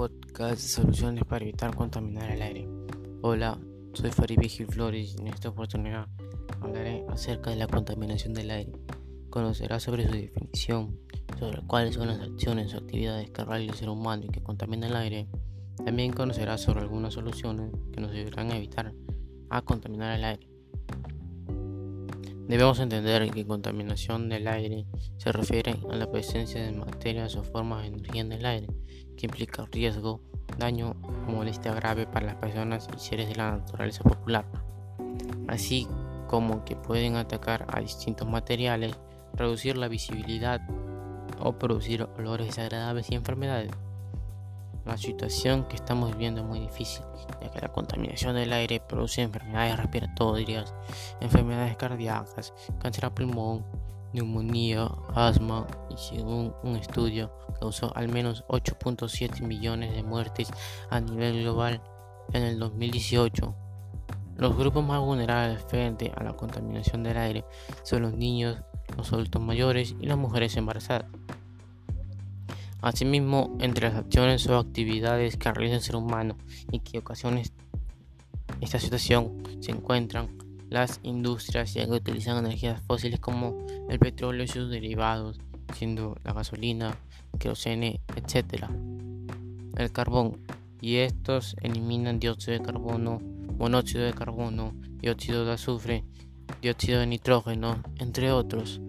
podcast Soluciones para evitar contaminar el aire. Hola, soy Farid Vigil Flores y en esta oportunidad hablaré acerca de la contaminación del aire. Conocerás sobre su definición, sobre cuáles son las acciones o actividades que realiza el ser humano y que contaminan el aire. También conocerás sobre algunas soluciones que nos ayudarán a evitar a contaminar el aire. Debemos entender que contaminación del aire se refiere a la presencia de materias o formas de energía en el aire que implica riesgo, daño o molestia grave para las personas y seres de la naturaleza popular, así como que pueden atacar a distintos materiales, reducir la visibilidad o producir olores desagradables y enfermedades. La situación que estamos viviendo es muy difícil, ya que la contaminación del aire produce enfermedades respiratorias, enfermedades cardíacas, cáncer a pulmón, neumonía, asma y según un estudio causó al menos 8.7 millones de muertes a nivel global en el 2018. Los grupos más vulnerables frente a la contaminación del aire son los niños, los adultos mayores y las mujeres embarazadas. Asimismo, entre las acciones o actividades que realiza el ser humano y que ocasionan esta situación se encuentran las industrias que utilizan energías fósiles como el petróleo y sus derivados, siendo la gasolina, querosene, etc. El carbón, y estos eliminan dióxido de carbono, monóxido de carbono, dióxido de azufre, dióxido de nitrógeno, entre otros.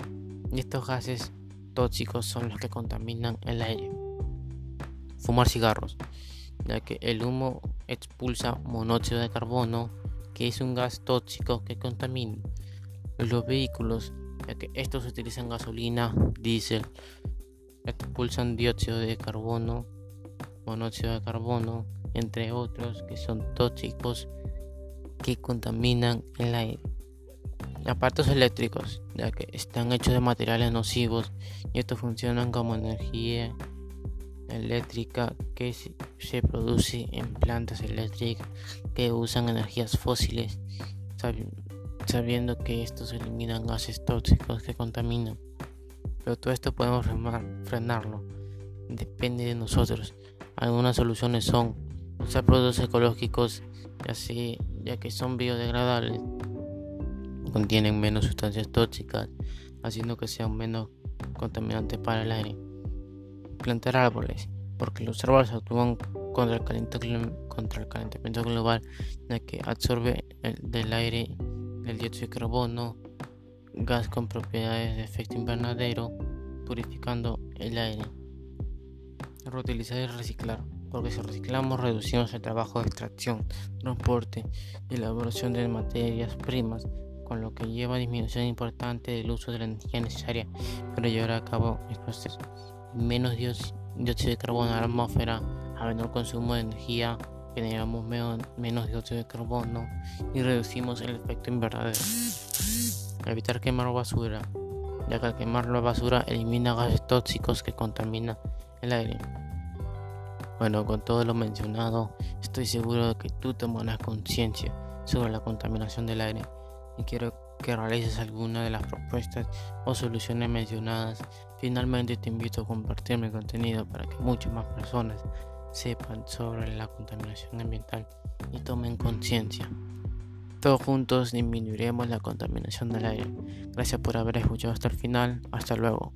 Y estos gases tóxicos son los que contaminan el aire. Fumar cigarros, ya que el humo expulsa monóxido de carbono, que es un gas tóxico que contamina. Los vehículos, ya que estos utilizan gasolina, diésel, expulsan dióxido de carbono, monóxido de carbono, entre otros que son tóxicos que contaminan el aire. Aparatos eléctricos, ya que están hechos de materiales nocivos y estos funcionan como energía eléctrica que se produce en plantas eléctricas que usan energías fósiles, sabiendo que estos eliminan gases tóxicos que contaminan. Pero todo esto podemos frenarlo, depende de nosotros. Algunas soluciones son usar productos ecológicos, ya, ya que son biodegradables, contienen menos sustancias tóxicas, haciendo que sean menos contaminantes para el aire plantar árboles, porque los árboles actúan contra el, calentamiento global, ya que absorbe del aire el dióxido de carbono, gas con propiedades de efecto invernadero, purificando el aire. Reutilizar y reciclar, porque si reciclamos reducimos el trabajo de extracción, transporte y elaboración de materias primas, con lo que lleva a disminución importante del uso de la energía necesaria para llevar a cabo el proceso menos dióxido de carbono a la atmósfera, a menor consumo de energía, generamos menos dióxido de carbono y reducimos el efecto invernadero. Evitar quemar basura, ya que al quemar la basura elimina gases tóxicos que contaminan el aire. Bueno, con todo lo mencionado, estoy seguro de que tú tomarás conciencia sobre la contaminación del aire y quiero que realices alguna de las propuestas o soluciones mencionadas. Finalmente te invito a compartir mi contenido para que muchas más personas sepan sobre la contaminación ambiental y tomen conciencia. Todos juntos disminuiremos la contaminación del aire. Gracias por haber escuchado hasta el final. Hasta luego.